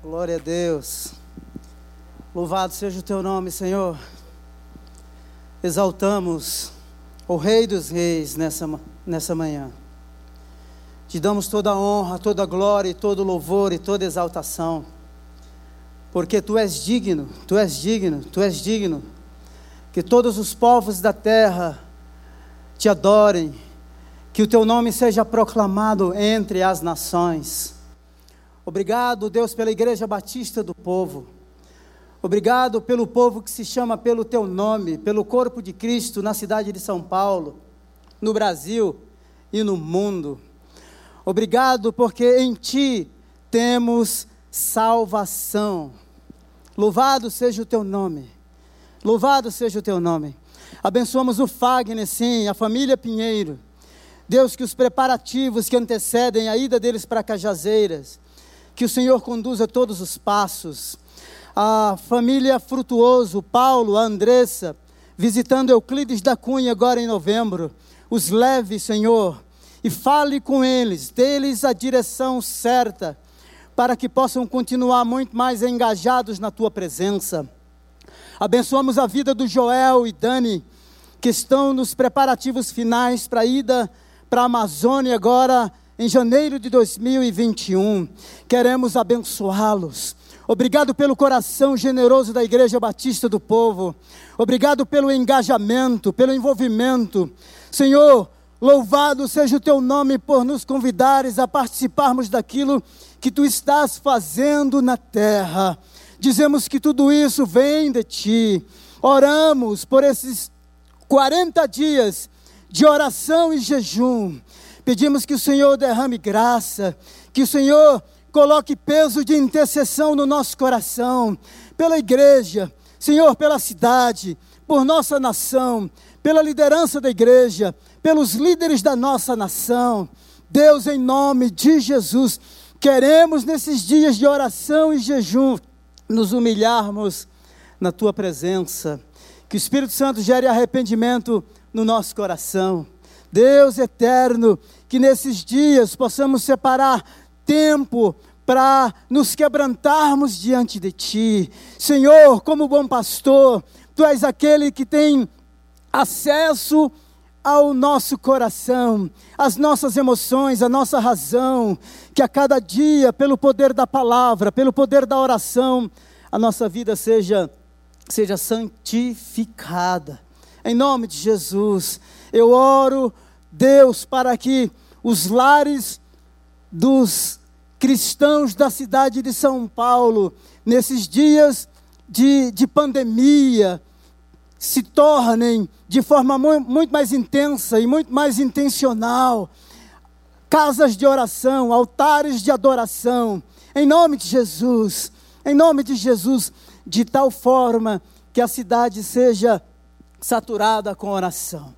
Glória a Deus. Louvado seja o teu nome, Senhor. Exaltamos o Rei dos Reis nessa, nessa manhã. Te damos toda a honra, toda a glória, todo o louvor e toda exaltação. Porque tu és digno, tu és digno, tu és digno. Que todos os povos da terra te adorem. Que o teu nome seja proclamado entre as nações. Obrigado, Deus, pela Igreja Batista do Povo. Obrigado pelo povo que se chama pelo teu nome, pelo corpo de Cristo na cidade de São Paulo, no Brasil e no mundo. Obrigado porque em ti temos salvação. Louvado seja o teu nome. Louvado seja o teu nome. Abençoamos o Fagner, sim, a família Pinheiro. Deus, que os preparativos que antecedem a ida deles para Cajazeiras, que o Senhor conduza todos os passos. A família Frutuoso, Paulo, a Andressa, visitando Euclides da Cunha agora em novembro. Os leve, Senhor, e fale com eles, dê-lhes a direção certa, para que possam continuar muito mais engajados na tua presença. Abençoamos a vida do Joel e Dani, que estão nos preparativos finais para a ida para a Amazônia agora em janeiro de 2021. Queremos abençoá-los. Obrigado pelo coração generoso da Igreja Batista do Povo. Obrigado pelo engajamento, pelo envolvimento. Senhor, louvado seja o teu nome por nos convidares a participarmos daquilo que tu estás fazendo na terra. Dizemos que tudo isso vem de ti. Oramos por esses 40 dias de oração e jejum Pedimos que o Senhor derrame graça, que o Senhor coloque peso de intercessão no nosso coração, pela igreja, Senhor, pela cidade, por nossa nação, pela liderança da igreja, pelos líderes da nossa nação. Deus, em nome de Jesus, queremos nesses dias de oração e jejum nos humilharmos na tua presença. Que o Espírito Santo gere arrependimento no nosso coração. Deus eterno, que nesses dias possamos separar tempo para nos quebrantarmos diante de Ti. Senhor, como bom pastor, Tu és aquele que tem acesso ao nosso coração, às nossas emoções, à nossa razão, que a cada dia, pelo poder da palavra, pelo poder da oração, a nossa vida seja seja santificada. Em nome de Jesus, eu oro, Deus, para que os lares dos cristãos da cidade de São Paulo, nesses dias de, de pandemia, se tornem de forma muito mais intensa e muito mais intencional casas de oração, altares de adoração, em nome de Jesus, em nome de Jesus, de tal forma que a cidade seja saturada com oração.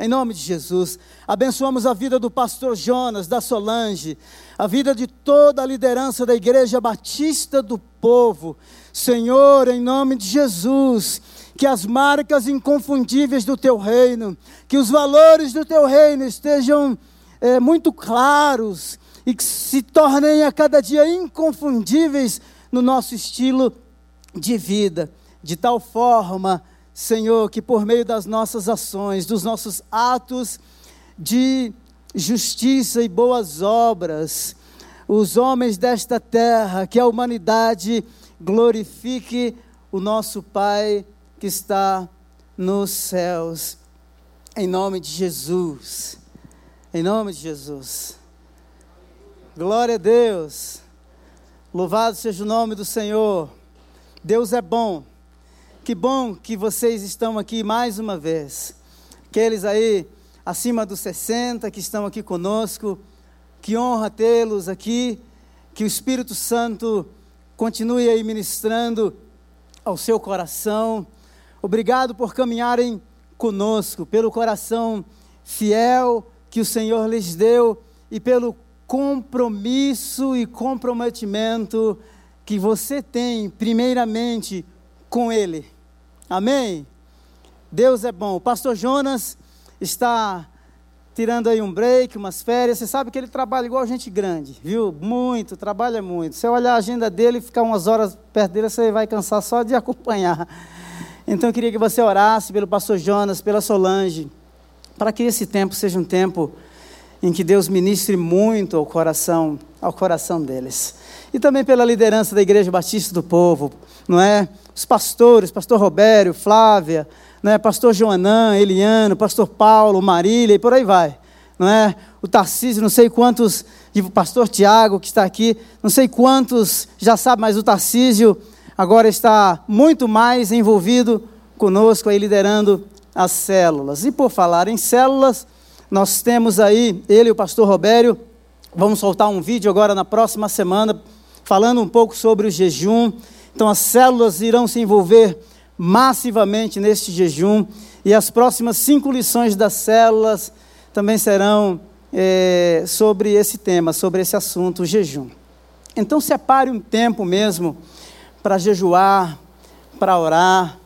Em nome de Jesus, abençoamos a vida do pastor Jonas, da Solange, a vida de toda a liderança da Igreja Batista do Povo. Senhor, em nome de Jesus, que as marcas inconfundíveis do teu reino, que os valores do teu reino estejam é, muito claros e que se tornem a cada dia inconfundíveis no nosso estilo de vida, de tal forma Senhor, que por meio das nossas ações, dos nossos atos de justiça e boas obras, os homens desta terra, que a humanidade glorifique o nosso Pai que está nos céus. Em nome de Jesus. Em nome de Jesus. Glória a Deus. Louvado seja o nome do Senhor. Deus é bom. Que bom que vocês estão aqui mais uma vez. Aqueles aí acima dos 60 que estão aqui conosco, que honra tê-los aqui. Que o Espírito Santo continue aí ministrando ao seu coração. Obrigado por caminharem conosco, pelo coração fiel que o Senhor lhes deu e pelo compromisso e comprometimento que você tem, primeiramente, com Ele. Amém? Deus é bom. O pastor Jonas está tirando aí um break, umas férias. Você sabe que ele trabalha igual gente grande, viu? Muito, trabalha muito. Se olhar a agenda dele e ficar umas horas perto dele, você vai cansar só de acompanhar. Então eu queria que você orasse pelo pastor Jonas, pela Solange, para que esse tempo seja um tempo em que Deus ministre muito ao coração, ao coração deles. E também pela liderança da Igreja Batista do Povo, não é? Os pastores, pastor Robério, Flávia, não é? Pastor Joanã, Eliano, pastor Paulo, Marília e por aí vai, não é? O Tarcísio, não sei quantos, e o pastor Tiago que está aqui, não sei quantos já sabe, mas o Tarcísio agora está muito mais envolvido conosco aí liderando as células. E por falar em células, nós temos aí ele e o pastor Robério, vamos soltar um vídeo agora na próxima semana falando um pouco sobre o jejum. Então as células irão se envolver massivamente neste jejum e as próximas cinco lições das células também serão é, sobre esse tema, sobre esse assunto, o jejum. Então separe um tempo mesmo para jejuar, para orar.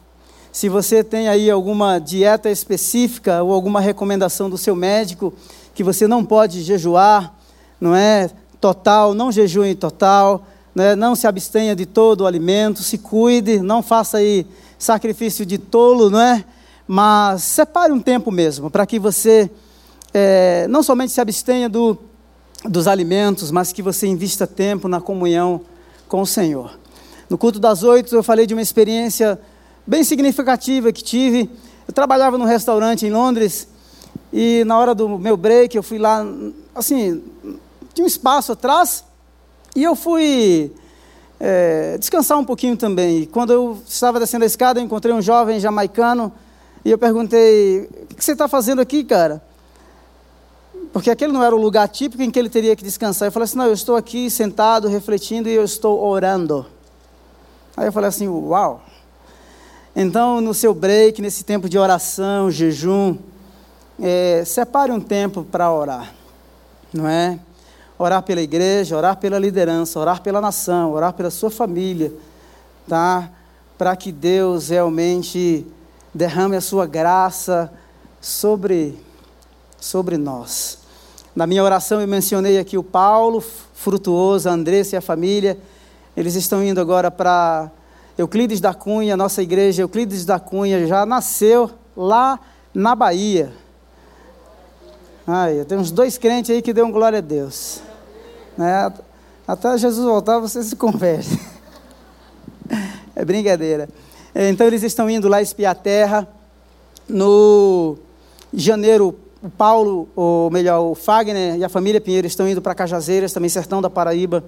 Se você tem aí alguma dieta específica ou alguma recomendação do seu médico que você não pode jejuar, não é total, não jejue total, não, é? não se abstenha de todo o alimento, se cuide, não faça aí sacrifício de tolo, não é? Mas separe um tempo mesmo para que você é, não somente se abstenha do, dos alimentos, mas que você invista tempo na comunhão com o Senhor. No culto das oito, eu falei de uma experiência bem significativa que tive. Eu trabalhava num restaurante em Londres e na hora do meu break eu fui lá, assim, tinha um espaço atrás e eu fui é, descansar um pouquinho também. E quando eu estava descendo a escada, eu encontrei um jovem jamaicano e eu perguntei: O que você está fazendo aqui, cara? Porque aquele não era o lugar típico em que ele teria que descansar. Eu falei assim: Não, eu estou aqui sentado, refletindo e eu estou orando. Aí eu falei assim: Uau! Então, no seu break, nesse tempo de oração, jejum, é, separe um tempo para orar, não é? Orar pela igreja, orar pela liderança, orar pela nação, orar pela sua família, tá? Para que Deus realmente derrame a sua graça sobre, sobre nós. Na minha oração eu mencionei aqui o Paulo, Frutuoso, a Andressa e a família. Eles estão indo agora para Euclides da Cunha, nossa igreja Euclides da Cunha já nasceu lá na Bahia. Ai, tem uns dois crentes aí que deu glória a Deus. Né? Até Jesus voltar, você se converte. É brincadeira. Então eles estão indo lá espiar a terra. No janeiro, o Paulo, ou melhor, o Fagner e a família Pinheiro estão indo para Cajazeiras, também sertão da Paraíba.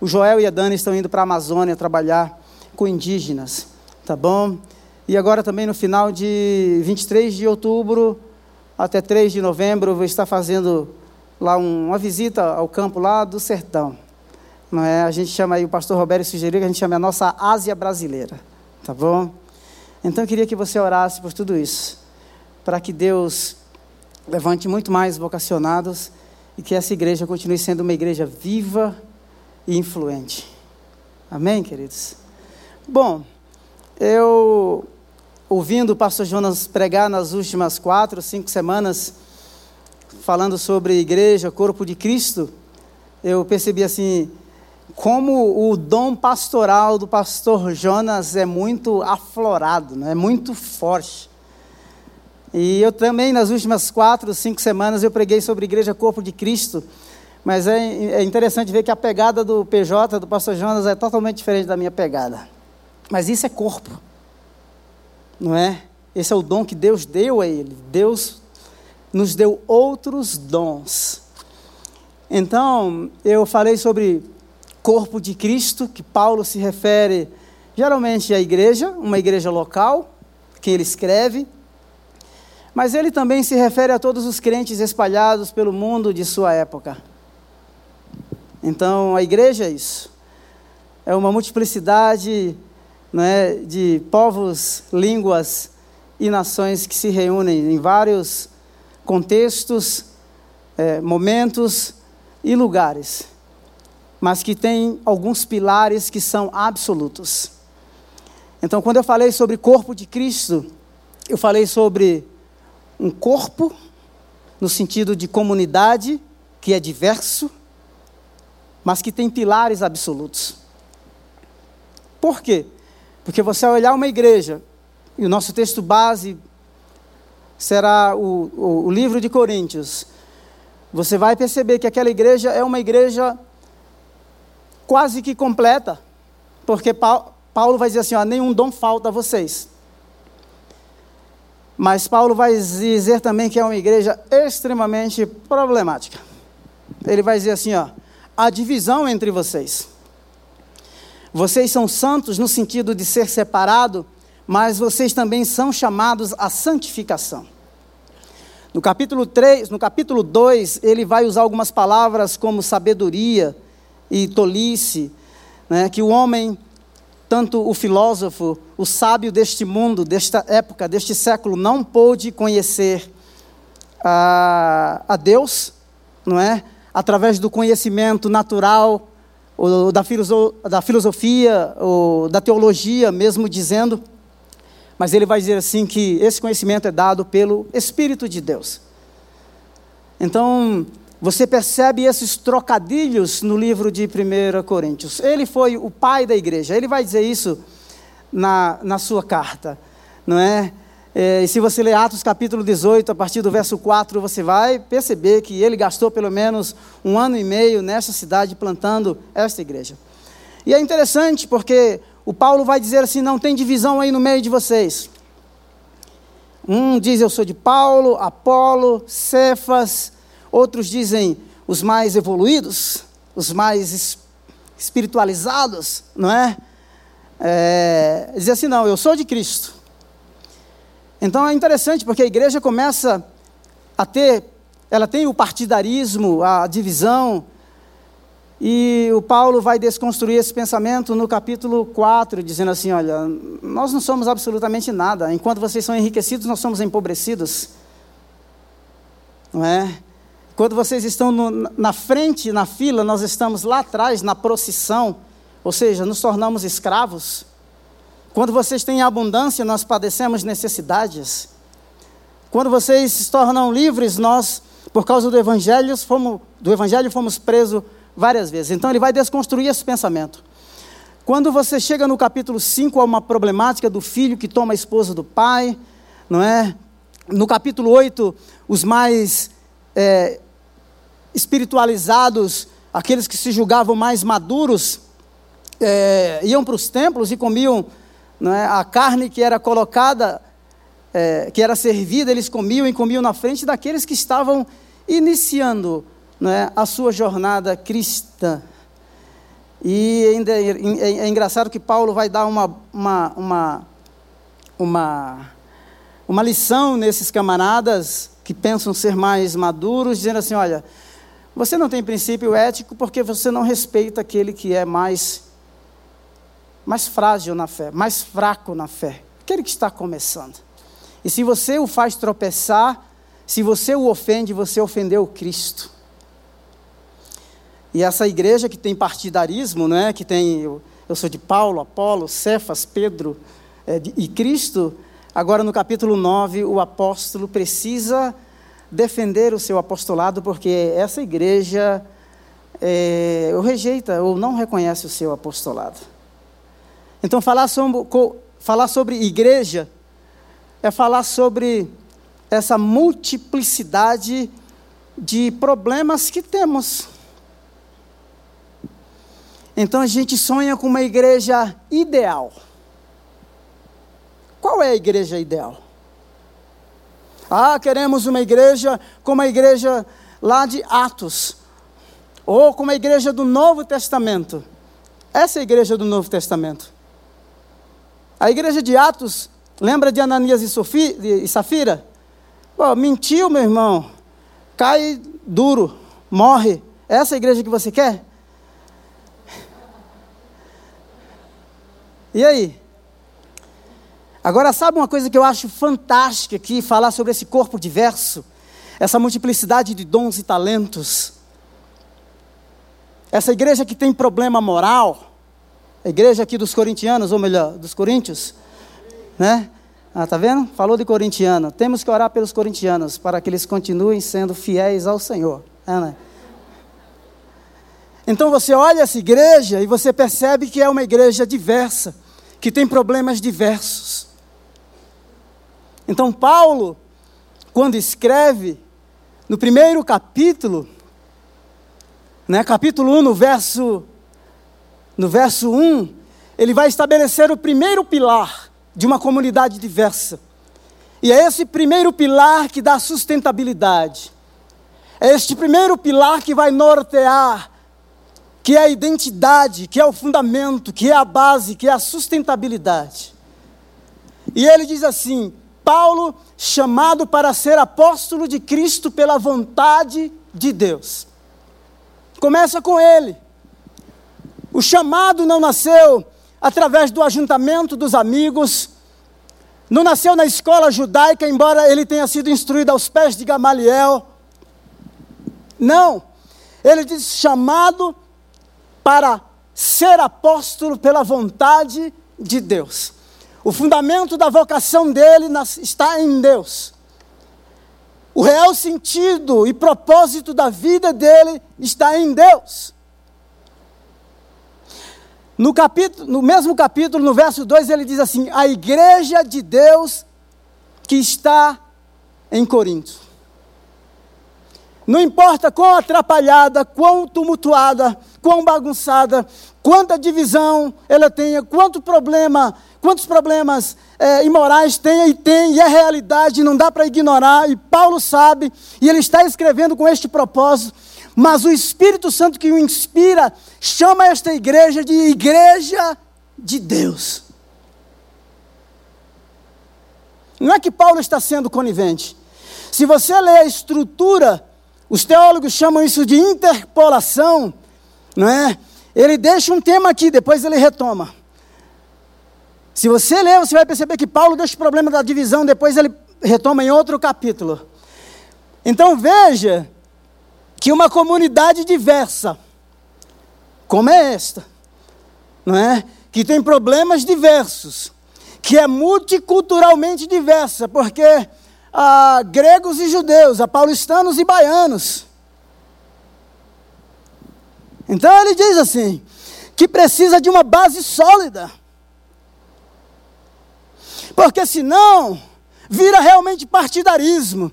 O Joel e a Dani estão indo para a Amazônia trabalhar com indígenas, tá bom? E agora também no final de 23 de outubro até 3 de novembro eu vou estar fazendo lá um, uma visita ao campo lá do sertão. Não é? A gente chama aí, o pastor Roberto sugeriu que a gente chame a nossa Ásia brasileira, tá bom? Então eu queria que você orasse por tudo isso, para que Deus levante muito mais vocacionados e que essa igreja continue sendo uma igreja viva e influente. Amém, queridos? Bom, eu, ouvindo o pastor Jonas pregar nas últimas quatro, cinco semanas, falando sobre igreja, corpo de Cristo, eu percebi assim, como o dom pastoral do pastor Jonas é muito aflorado, né? é muito forte. E eu também, nas últimas quatro, cinco semanas, eu preguei sobre igreja, corpo de Cristo, mas é, é interessante ver que a pegada do PJ, do pastor Jonas, é totalmente diferente da minha pegada. Mas isso é corpo, não é? Esse é o dom que Deus deu a ele. Deus nos deu outros dons. Então, eu falei sobre corpo de Cristo, que Paulo se refere geralmente à igreja, uma igreja local, que ele escreve, mas ele também se refere a todos os crentes espalhados pelo mundo de sua época. Então, a igreja é isso. É uma multiplicidade né, de povos, línguas e nações que se reúnem em vários contextos, é, momentos e lugares, mas que tem alguns pilares que são absolutos. Então, quando eu falei sobre corpo de Cristo, eu falei sobre um corpo no sentido de comunidade, que é diverso, mas que tem pilares absolutos. Por quê? Porque você olhar uma igreja, e o nosso texto base será o, o, o livro de Coríntios, você vai perceber que aquela igreja é uma igreja quase que completa, porque Paulo vai dizer assim: ó, nenhum dom falta a vocês. Mas Paulo vai dizer também que é uma igreja extremamente problemática. Ele vai dizer assim: ó, a divisão entre vocês. Vocês são santos no sentido de ser separado, mas vocês também são chamados à santificação. No capítulo 3, no capítulo 2, ele vai usar algumas palavras como sabedoria e tolice, né, que o homem tanto o filósofo, o sábio deste mundo, desta época, deste século, não pôde conhecer a, a Deus, não é? Através do conhecimento natural, ou da, filoso, da filosofia, ou da teologia, mesmo dizendo. Mas ele vai dizer assim que esse conhecimento é dado pelo Espírito de Deus. Então, você percebe esses trocadilhos no livro de 1 Coríntios. Ele foi o pai da igreja, ele vai dizer isso na, na sua carta, não é? é? E se você ler Atos capítulo 18, a partir do verso 4, você vai perceber que ele gastou pelo menos um ano e meio nessa cidade plantando esta igreja. E é interessante porque o Paulo vai dizer assim: não tem divisão aí no meio de vocês. Um diz eu sou de Paulo, Apolo, Cefas, Outros dizem os mais evoluídos, os mais espiritualizados, não é? é dizer assim, não, eu sou de Cristo. Então é interessante porque a igreja começa a ter, ela tem o partidarismo, a divisão, e o Paulo vai desconstruir esse pensamento no capítulo 4, dizendo assim: olha, nós não somos absolutamente nada, enquanto vocês são enriquecidos, nós somos empobrecidos. Não é? Quando vocês estão no, na frente, na fila, nós estamos lá atrás, na procissão, ou seja, nos tornamos escravos. Quando vocês têm abundância, nós padecemos necessidades. Quando vocês se tornam livres, nós, por causa do Evangelho, fomos, do evangelho, fomos presos várias vezes. Então ele vai desconstruir esse pensamento. Quando você chega no capítulo 5, há uma problemática do filho que toma a esposa do pai, não é? No capítulo 8, os mais é, espiritualizados, aqueles que se julgavam mais maduros, é, iam para os templos e comiam é, a carne que era colocada, é, que era servida, eles comiam e comiam na frente daqueles que estavam iniciando é, a sua jornada cristã. E ainda é, é, é, engraçado que Paulo vai dar uma, uma, uma, uma, uma lição nesses camaradas que pensam ser mais maduros, dizendo assim: olha, você não tem princípio ético porque você não respeita aquele que é mais mais frágil na fé, mais fraco na fé, aquele que está começando. E se você o faz tropeçar, se você o ofende, você ofendeu o Cristo. E essa igreja que tem partidarismo, não é? que tem, eu, eu sou de Paulo, Apolo, Cefas, Pedro é, de, e Cristo, agora no capítulo 9, o apóstolo precisa defender o seu apostolado, porque essa igreja é, ou rejeita ou não reconhece o seu apostolado. Então, falar sobre, falar sobre igreja é falar sobre essa multiplicidade de problemas que temos. Então a gente sonha com uma igreja ideal. Qual é a igreja ideal? Ah, queremos uma igreja como a igreja lá de Atos, ou como a igreja do Novo Testamento. Essa é a igreja do Novo Testamento. A igreja de Atos, lembra de Ananias e, e Safira? Pô, mentiu, meu irmão. Cai duro, morre. Essa é a igreja que você quer? E aí? Agora, sabe uma coisa que eu acho fantástica aqui, falar sobre esse corpo diverso, essa multiplicidade de dons e talentos. Essa igreja que tem problema moral, a igreja aqui dos corintianos, ou melhor, dos coríntios, né? Ah, tá vendo? Falou de corintiano. Temos que orar pelos corintianos para que eles continuem sendo fiéis ao Senhor. É, né? Então você olha essa igreja e você percebe que é uma igreja diversa, que tem problemas diversos. Então Paulo, quando escreve no primeiro capítulo, né, capítulo 1, no verso no verso 1, ele vai estabelecer o primeiro pilar de uma comunidade diversa. E é esse primeiro pilar que dá sustentabilidade. É este primeiro pilar que vai nortear, que é a identidade, que é o fundamento, que é a base, que é a sustentabilidade. E ele diz assim: Paulo, chamado para ser apóstolo de Cristo pela vontade de Deus. Começa com ele. O chamado não nasceu através do ajuntamento dos amigos, não nasceu na escola judaica, embora ele tenha sido instruído aos pés de Gamaliel. Não, ele diz chamado para ser apóstolo pela vontade de Deus. O fundamento da vocação dele está em Deus. O real sentido e propósito da vida dele está em Deus. No, capítulo, no mesmo capítulo, no verso 2, ele diz assim: A igreja de Deus que está em Corinto. Não importa quão atrapalhada, quão tumultuada, quão bagunçada, quanta divisão ela tenha, quanto problema, quantos problemas é, imorais tenha e tem, e é realidade, não dá para ignorar, e Paulo sabe, e ele está escrevendo com este propósito mas o Espírito Santo que o inspira chama esta igreja de igreja de Deus. Não é que Paulo está sendo conivente. Se você lê a estrutura, os teólogos chamam isso de interpolação, não é? Ele deixa um tema aqui, depois ele retoma. Se você ler, você vai perceber que Paulo deixa o problema da divisão, depois ele retoma em outro capítulo. Então veja que uma comunidade diversa, como é esta, não é? Que tem problemas diversos, que é multiculturalmente diversa, porque há gregos e judeus, há paulistanos e baianos. Então ele diz assim, que precisa de uma base sólida. Porque senão vira realmente partidarismo.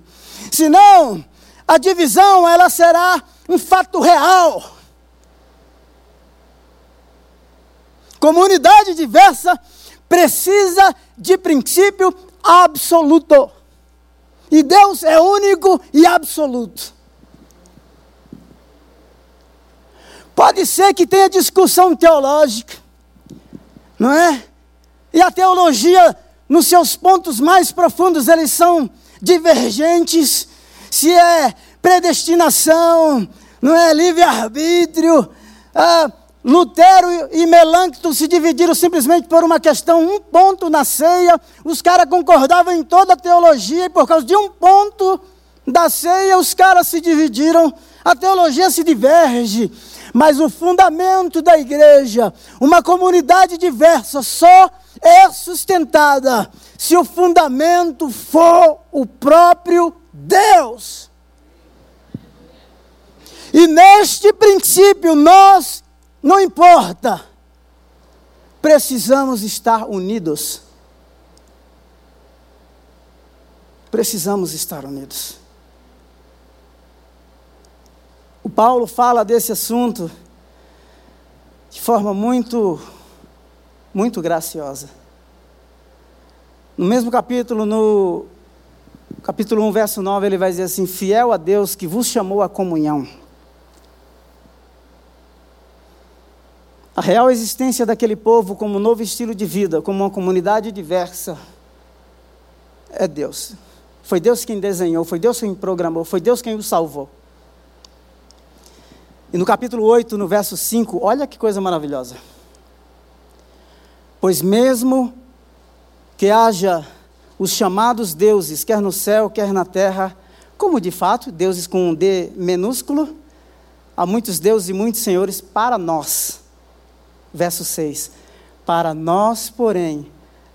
Senão a divisão ela será um fato real. Comunidade diversa precisa de princípio absoluto. E Deus é único e absoluto. Pode ser que tenha discussão teológica, não é? E a teologia, nos seus pontos mais profundos, eles são divergentes, se é predestinação, não é livre-arbítrio. Ah, Lutero e Melancton se dividiram simplesmente por uma questão, um ponto na ceia. Os caras concordavam em toda a teologia e por causa de um ponto da ceia os caras se dividiram. A teologia se diverge, mas o fundamento da igreja, uma comunidade diversa, só é sustentada se o fundamento for o próprio Deus. E neste princípio, nós, não importa, precisamos estar unidos. Precisamos estar unidos. O Paulo fala desse assunto de forma muito, muito graciosa. No mesmo capítulo, no capítulo 1, verso 9, ele vai dizer assim: Fiel a Deus que vos chamou à comunhão. A real existência daquele povo como um novo estilo de vida, como uma comunidade diversa, é Deus. Foi Deus quem desenhou, foi Deus quem programou, foi Deus quem o salvou. E no capítulo 8, no verso 5, olha que coisa maravilhosa. Pois mesmo que haja os chamados deuses, quer no céu, quer na terra, como de fato, deuses com um D minúsculo, há muitos deuses e muitos senhores para nós. Verso 6: Para nós, porém,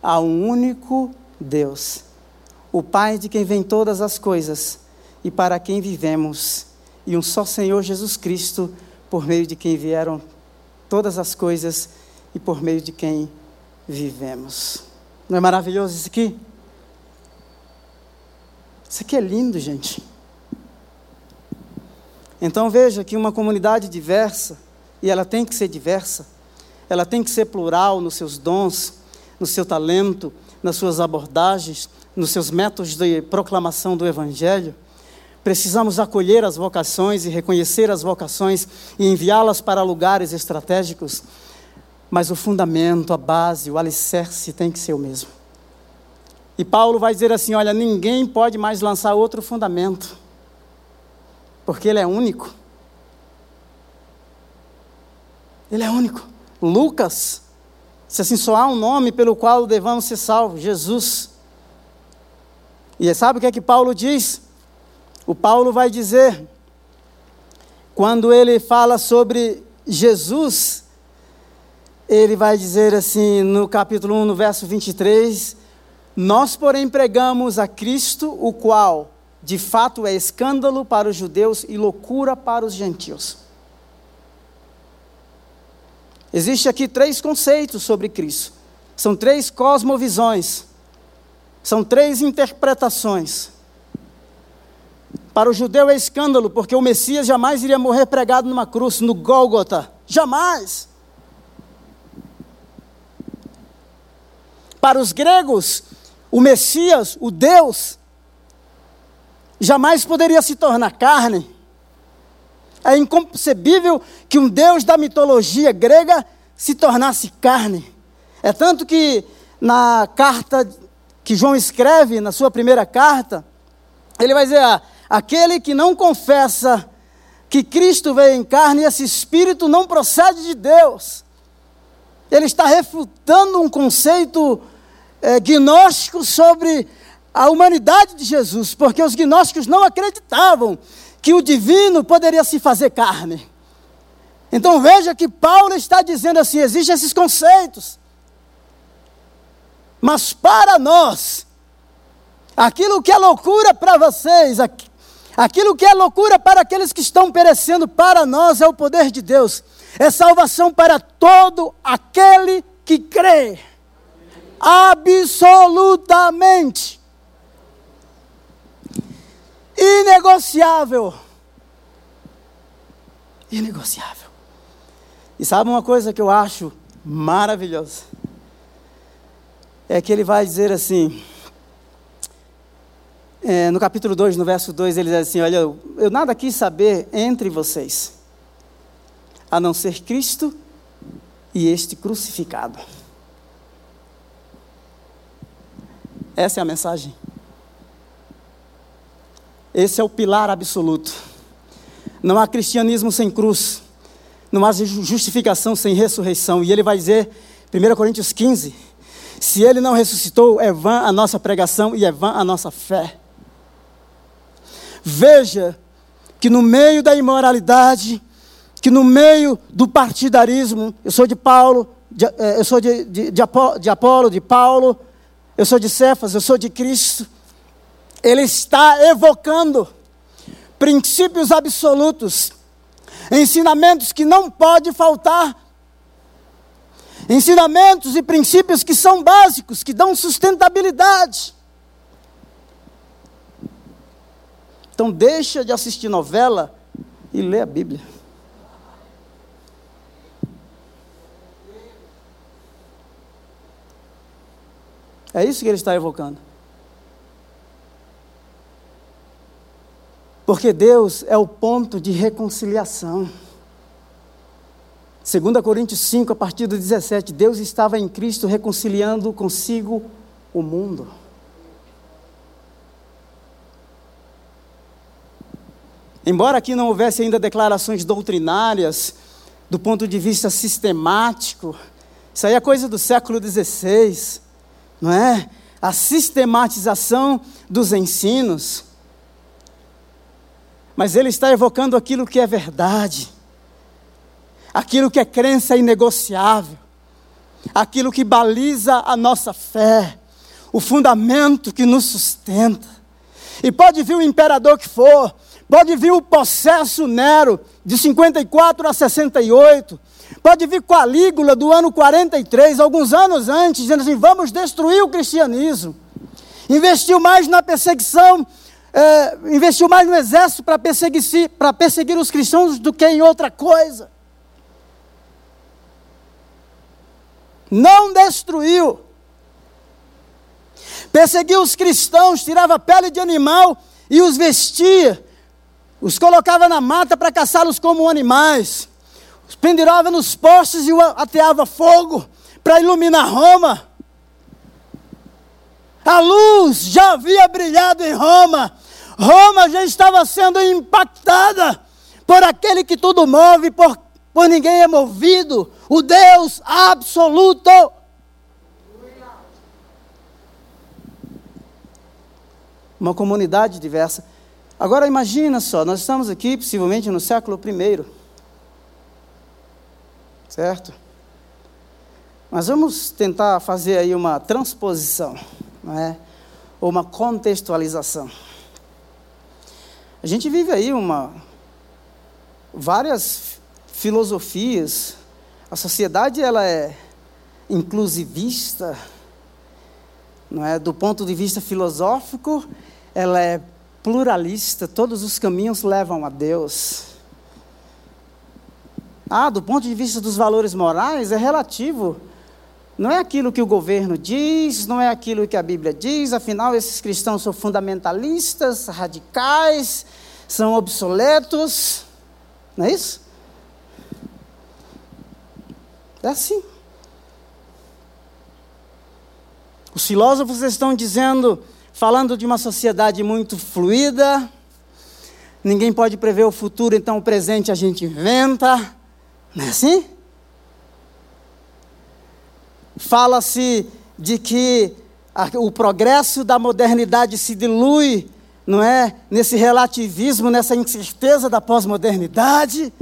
há um único Deus, o Pai de quem vem todas as coisas e para quem vivemos, e um só Senhor Jesus Cristo, por meio de quem vieram todas as coisas e por meio de quem vivemos. Não é maravilhoso isso aqui? Isso aqui é lindo, gente. Então veja que uma comunidade diversa, e ela tem que ser diversa, ela tem que ser plural nos seus dons, no seu talento, nas suas abordagens, nos seus métodos de proclamação do Evangelho. Precisamos acolher as vocações e reconhecer as vocações e enviá-las para lugares estratégicos, mas o fundamento, a base, o alicerce tem que ser o mesmo. E Paulo vai dizer assim: olha, ninguém pode mais lançar outro fundamento, porque ele é único. Ele é único. Lucas, se assim só há um nome pelo qual devamos ser salvos: Jesus. E sabe o que é que Paulo diz? O Paulo vai dizer, quando ele fala sobre Jesus, ele vai dizer assim no capítulo 1, no verso 23, nós, porém, pregamos a Cristo, o qual, de fato, é escândalo para os judeus e loucura para os gentios. Existem aqui três conceitos sobre Cristo. São três cosmovisões. São três interpretações. Para o judeu é escândalo, porque o Messias jamais iria morrer pregado numa cruz, no Gólgota. Jamais. Para os gregos, o Messias, o Deus, jamais poderia se tornar carne. É inconcebível que um Deus da mitologia grega se tornasse carne. É tanto que na carta que João escreve, na sua primeira carta, ele vai dizer: ah, aquele que não confessa que Cristo veio em carne, esse espírito não procede de Deus. Ele está refutando um conceito é, gnóstico sobre a humanidade de Jesus, porque os gnósticos não acreditavam que o divino poderia se fazer carne. Então veja que Paulo está dizendo assim: existem esses conceitos, mas para nós, aquilo que é loucura para vocês, aquilo que é loucura para aqueles que estão perecendo, para nós é o poder de Deus, é salvação para todo aquele que crê. Absolutamente inegociável. Inegociável. E sabe uma coisa que eu acho maravilhosa? É que ele vai dizer assim, é, no capítulo 2, no verso 2, ele diz assim: Olha, eu, eu nada quis saber entre vocês, a não ser Cristo e este crucificado. Essa é a mensagem. Esse é o pilar absoluto. Não há cristianismo sem cruz. Não há justificação sem ressurreição. E ele vai dizer, 1 Coríntios 15: se ele não ressuscitou, é vã a nossa pregação e é vã a nossa fé. Veja que no meio da imoralidade, que no meio do partidarismo, eu sou de Paulo, de, eh, eu sou de, de, de, Apolo, de Paulo, eu sou de Cefas, eu sou de Cristo. Ele está evocando princípios absolutos, ensinamentos que não pode faltar, ensinamentos e princípios que são básicos, que dão sustentabilidade. Então deixa de assistir novela e lê a Bíblia. É isso que ele está evocando. Porque Deus é o ponto de reconciliação. 2 Coríntios 5, a partir do 17, Deus estava em Cristo reconciliando consigo o mundo. Embora aqui não houvesse ainda declarações doutrinárias, do ponto de vista sistemático, isso aí é coisa do século XVI não é? A sistematização dos ensinos. Mas ele está evocando aquilo que é verdade, aquilo que é crença inegociável, aquilo que baliza a nossa fé, o fundamento que nos sustenta. E pode vir o imperador que for, pode vir o processo Nero, de 54 a 68, pode vir Calígula do ano 43, alguns anos antes, dizendo assim: vamos destruir o cristianismo. Investiu mais na perseguição, é, investiu mais no exército para perseguir, perseguir os cristãos do que em outra coisa. Não destruiu perseguia os cristãos, tirava a pele de animal e os vestia, os colocava na mata para caçá-los como animais, os pendurava nos postes e ateava fogo para iluminar Roma. A luz já havia brilhado em Roma, Roma já estava sendo impactada por aquele que tudo move, por, por ninguém é movido, o Deus absoluto. uma comunidade diversa. Agora imagina só, nós estamos aqui possivelmente no século I. Certo? Mas vamos tentar fazer aí uma transposição, não é? Ou uma contextualização. A gente vive aí uma várias filosofias. A sociedade ela é inclusivista, não é? Do ponto de vista filosófico, ela é pluralista, todos os caminhos levam a Deus. Ah, do ponto de vista dos valores morais, é relativo. Não é aquilo que o governo diz, não é aquilo que a Bíblia diz, afinal, esses cristãos são fundamentalistas, radicais, são obsoletos. Não é isso? É assim. Os filósofos estão dizendo falando de uma sociedade muito fluida, ninguém pode prever o futuro, então o presente a gente inventa, não é assim? Fala-se de que o progresso da modernidade se dilui, não é? Nesse relativismo, nessa incerteza da pós-modernidade.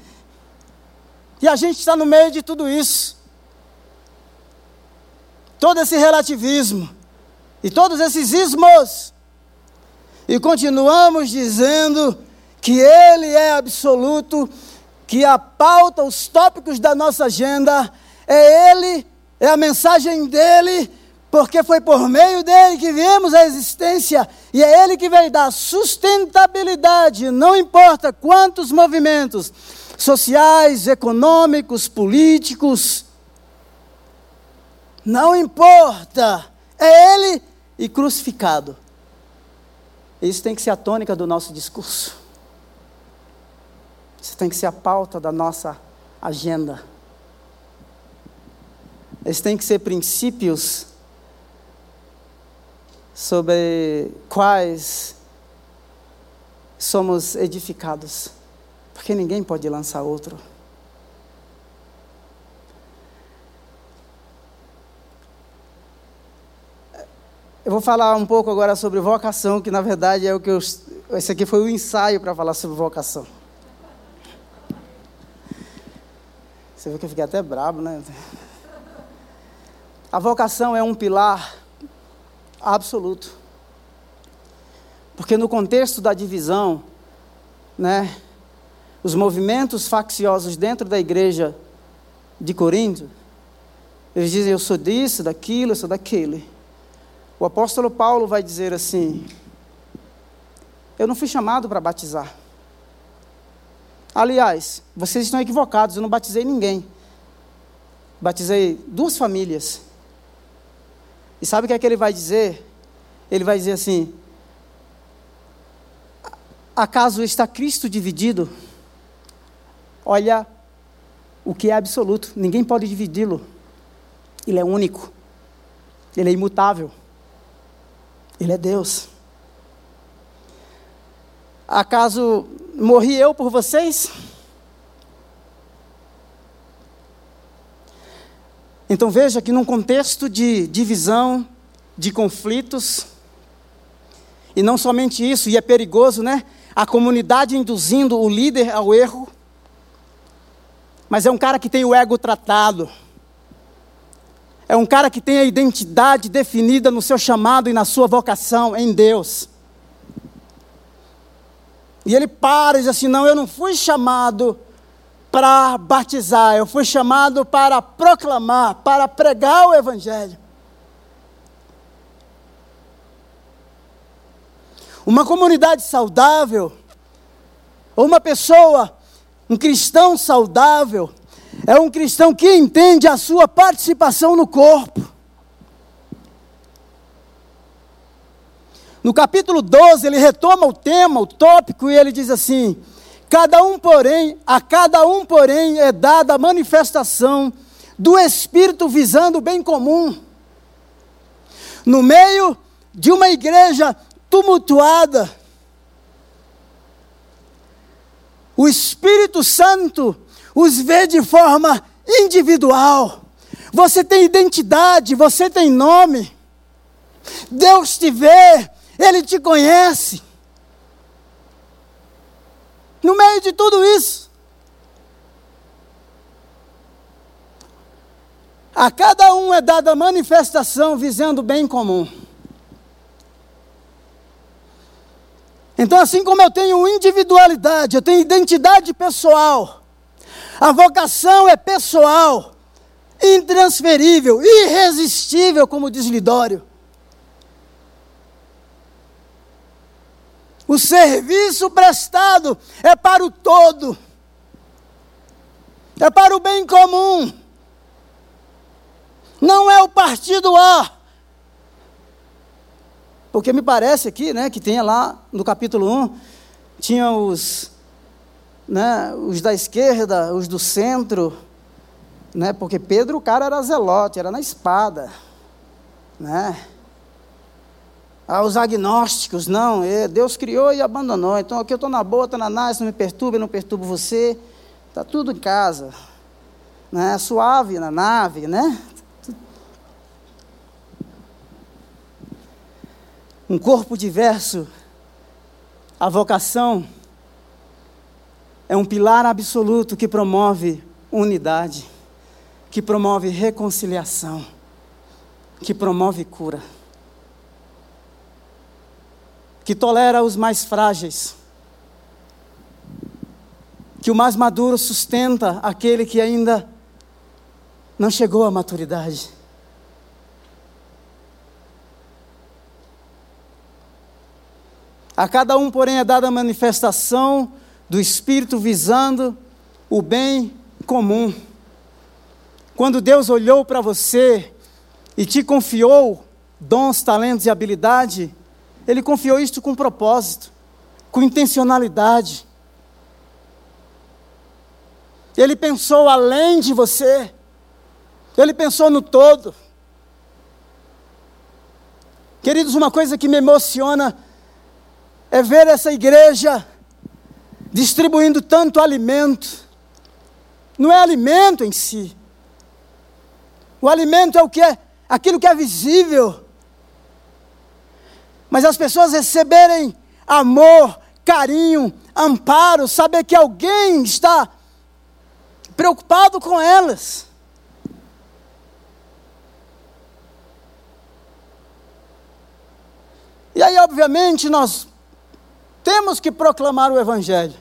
E a gente está no meio de tudo isso. Todo esse relativismo e todos esses ismos. E continuamos dizendo que Ele é absoluto, que a pauta, os tópicos da nossa agenda é Ele, é a mensagem dEle, porque foi por meio dele que viemos à existência e é Ele que vai dar sustentabilidade, não importa quantos movimentos sociais, econômicos, políticos, não importa, é Ele e crucificado. Isso tem que ser a tônica do nosso discurso. Isso tem que ser a pauta da nossa agenda. Esses têm que ser princípios sobre quais somos edificados, porque ninguém pode lançar outro. Eu vou falar um pouco agora sobre vocação, que na verdade é o que eu. Esse aqui foi o ensaio para falar sobre vocação. Você viu que eu fiquei até brabo, né? A vocação é um pilar absoluto. Porque no contexto da divisão, né, os movimentos facciosos dentro da igreja de Corinto, eles dizem: eu sou disso, daquilo, eu sou daquele. O apóstolo Paulo vai dizer assim: Eu não fui chamado para batizar. Aliás, vocês estão equivocados, eu não batizei ninguém. Batizei duas famílias. E sabe o que é que ele vai dizer? Ele vai dizer assim: Acaso está Cristo dividido? Olha o que é absoluto, ninguém pode dividi-lo. Ele é único, ele é imutável. Ele é Deus. Acaso morri eu por vocês? Então veja que num contexto de divisão, de conflitos, e não somente isso, e é perigoso, né? A comunidade induzindo o líder ao erro, mas é um cara que tem o ego tratado. é um cara que tem a identidade definida no seu chamado e na sua vocação em Deus. E ele para e diz assim: Não, eu não fui chamado para batizar, eu fui chamado para proclamar, para pregar o Evangelho. Uma comunidade saudável, ou uma pessoa, um cristão saudável, é um cristão que entende a sua participação no corpo. No capítulo 12, ele retoma o tema, o tópico, e ele diz assim: Cada um, porém, a cada um, porém, é dada a manifestação do Espírito visando o bem comum. No meio de uma igreja tumultuada, o Espírito Santo os vê de forma individual. Você tem identidade, você tem nome. Deus te vê, Ele te conhece. No meio de tudo isso, a cada um é dada manifestação visando o bem comum. Então, assim como eu tenho individualidade, eu tenho identidade pessoal, a vocação é pessoal, intransferível, irresistível, como diz Lidório. O serviço prestado é para o todo, é para o bem comum, não é o partido A. Porque me parece aqui, né, que tinha lá no capítulo 1, tinha os né, os da esquerda, os do centro, né, porque Pedro, o cara era zelote, era na espada, né? Ah, os agnósticos, não, é, Deus criou e abandonou, então aqui eu estou na boa, estou na nice, não me perturba, não perturbo você, está tudo em casa, né, suave na nave, né? Um corpo diverso, a vocação é um pilar absoluto que promove unidade, que promove reconciliação, que promove cura, que tolera os mais frágeis, que o mais maduro sustenta aquele que ainda não chegou à maturidade. A cada um, porém, é dada a manifestação do Espírito visando o bem comum. Quando Deus olhou para você e te confiou dons, talentos e habilidade, Ele confiou isto com propósito, com intencionalidade. Ele pensou além de você, Ele pensou no todo. Queridos, uma coisa que me emociona é ver essa igreja distribuindo tanto alimento. Não é alimento em si. O alimento é o que é, aquilo que é visível. Mas as pessoas receberem amor, carinho, amparo, saber que alguém está preocupado com elas. E aí, obviamente, nós temos que proclamar o Evangelho.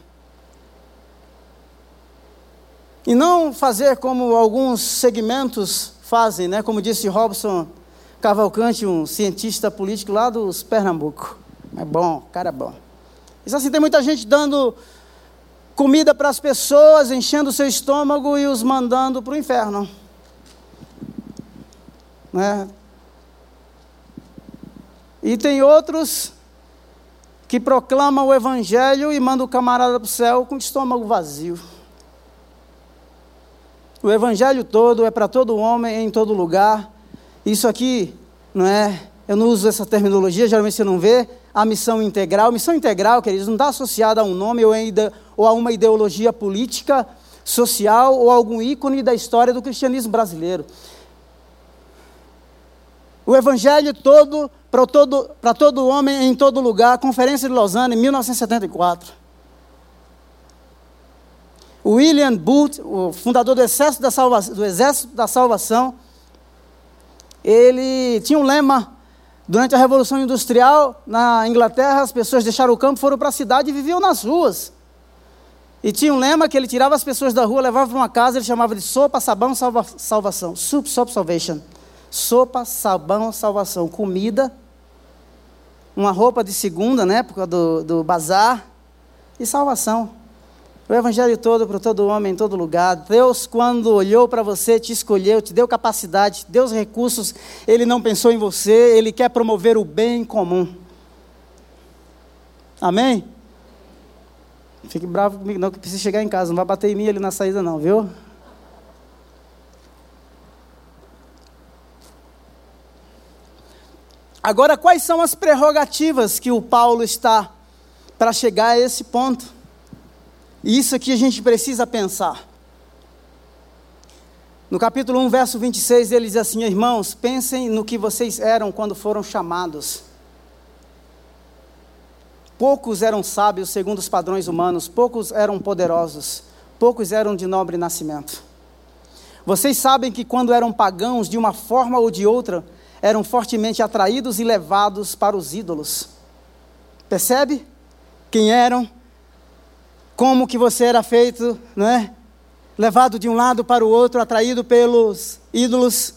E não fazer como alguns segmentos fazem, né? como disse Robson Cavalcante, um cientista político lá dos Pernambuco. É bom, cara é bom. Isso assim, tem muita gente dando comida para as pessoas, enchendo o seu estômago e os mandando para o inferno. Né? E tem outros que proclamam o evangelho e mandam o camarada para o céu com o estômago vazio. O evangelho todo é para todo homem, em todo lugar. Isso aqui, não é? Eu não uso essa terminologia, geralmente você não vê. A missão integral. Missão integral, queridos, não está associada a um nome ou, ou a uma ideologia política, social ou algum ícone da história do cristianismo brasileiro. O evangelho todo para todo, todo homem em todo lugar. Conferência de Lausanne, em 1974. William Booth, o fundador do Exército da, do Exército da Salvação, ele tinha um lema. Durante a Revolução Industrial, na Inglaterra, as pessoas deixaram o campo, foram para a cidade e viviam nas ruas. E tinha um lema que ele tirava as pessoas da rua, levava para uma casa, ele chamava de sopa, sabão, salva, salvação. Soup, soap, salvation. Sopa, sabão, salvação. Comida, uma roupa de segunda, na época do, do bazar, e salvação. O evangelho todo para todo homem, em todo lugar. Deus, quando olhou para você, te escolheu, te deu capacidade, te deu os recursos. Ele não pensou em você, ele quer promover o bem comum. Amém? Fique bravo comigo, não, que precisa chegar em casa. Não vai bater em mim ali na saída, não, viu? Agora, quais são as prerrogativas que o Paulo está para chegar a esse ponto? E isso aqui a gente precisa pensar. No capítulo 1, verso 26, ele diz assim: Irmãos, pensem no que vocês eram quando foram chamados. Poucos eram sábios segundo os padrões humanos, poucos eram poderosos, poucos eram de nobre nascimento. Vocês sabem que quando eram pagãos, de uma forma ou de outra, eram fortemente atraídos e levados para os ídolos. Percebe? Quem eram, como que você era feito, não é? Levado de um lado para o outro, atraído pelos ídolos,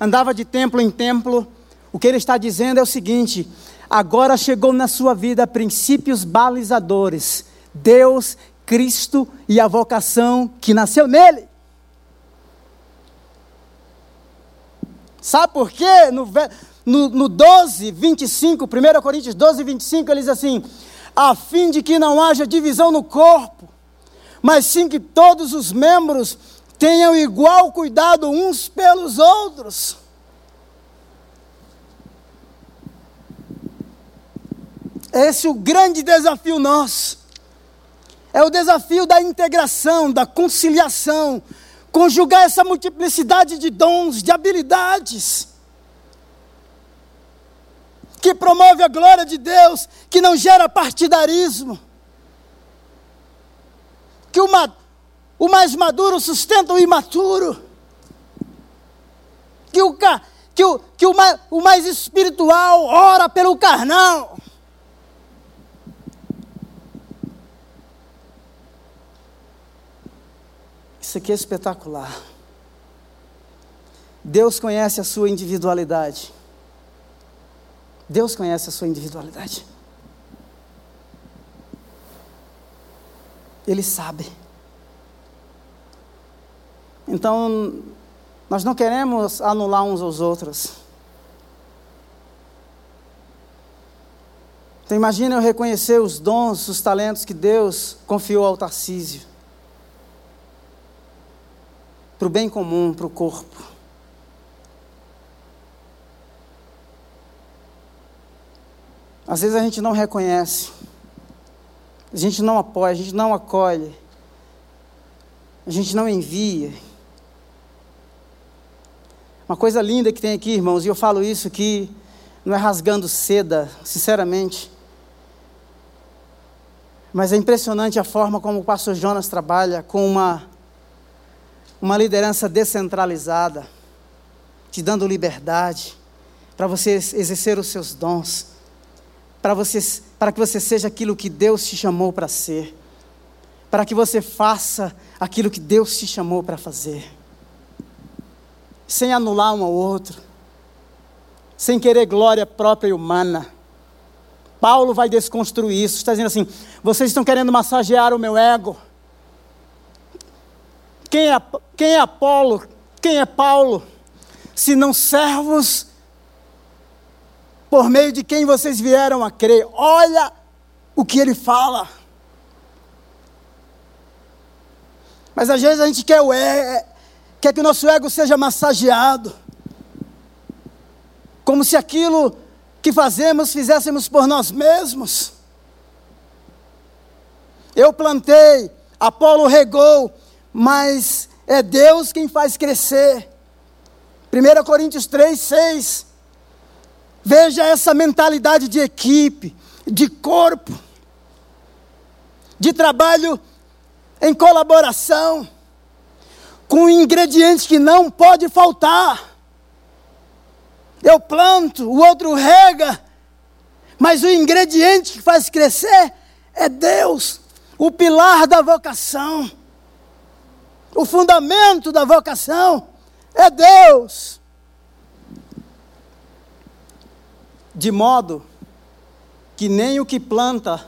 andava de templo em templo. O que ele está dizendo é o seguinte: agora chegou na sua vida princípios balizadores, Deus, Cristo e a vocação que nasceu nele. Sabe por quê? No, no, no 12, 25, 1 Coríntios 12, 25, ele diz assim: a fim de que não haja divisão no corpo, mas sim que todos os membros tenham igual cuidado uns pelos outros. Esse é o grande desafio nosso. É o desafio da integração, da conciliação, conjugar essa multiplicidade de dons, de habilidades que promove a glória de Deus, que não gera partidarismo, que o, o mais maduro sustenta o imaturo, que o, que o, que o, o mais espiritual ora pelo carnal. Isso aqui é espetacular. Deus conhece a sua individualidade. Deus conhece a sua individualidade. Ele sabe. Então, nós não queremos anular uns aos outros. Então, imagine eu reconhecer os dons, os talentos que Deus confiou ao Tarcísio para o bem comum, para o corpo. Às vezes a gente não reconhece, a gente não apoia, a gente não acolhe, a gente não envia. Uma coisa linda que tem aqui, irmãos, e eu falo isso aqui, não é rasgando seda, sinceramente. Mas é impressionante a forma como o pastor Jonas trabalha com uma, uma liderança descentralizada, te dando liberdade para você exercer os seus dons para, que você seja aquilo que Deus te chamou para ser, para que você faça aquilo que Deus te chamou para fazer, sem anular um ao outro, sem querer glória própria e humana. Paulo vai desconstruir isso, está dizendo assim: vocês estão querendo massagear o meu ego. Quem é, quem é Apolo? Quem é Paulo? Se não servos por meio de quem vocês vieram a crer. Olha o que ele fala. Mas às vezes a gente quer, o é, quer que o nosso ego seja massageado. Como se aquilo que fazemos fizéssemos por nós mesmos. Eu plantei, Apolo regou, mas é Deus quem faz crescer. 1 Coríntios 3, 6. Veja essa mentalidade de equipe, de corpo, de trabalho em colaboração, com ingredientes que não pode faltar. Eu planto, o outro rega, mas o ingrediente que faz crescer é Deus, o pilar da vocação, o fundamento da vocação é Deus. De modo que nem o que planta,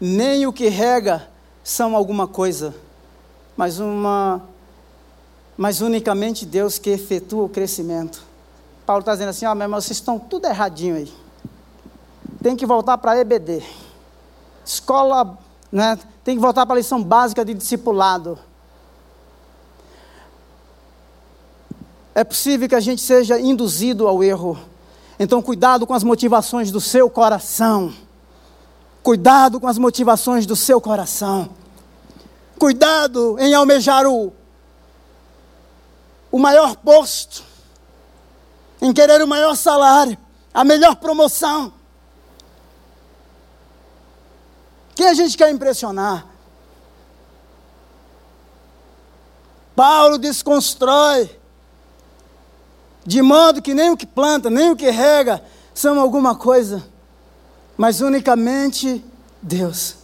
nem o que rega são alguma coisa, mas uma mas unicamente Deus que efetua o crescimento. Paulo está dizendo assim, ó, oh, meu irmão, vocês estão tudo erradinho aí. Tem que voltar para EBD. Escola, né? Tem que voltar para a lição básica de discipulado. É possível que a gente seja induzido ao erro. Então, cuidado com as motivações do seu coração. Cuidado com as motivações do seu coração. Cuidado em almejar o, o maior posto, em querer o maior salário, a melhor promoção. Quem a gente quer impressionar? Paulo desconstrói, de modo que nem o que planta, nem o que rega são alguma coisa, mas unicamente Deus.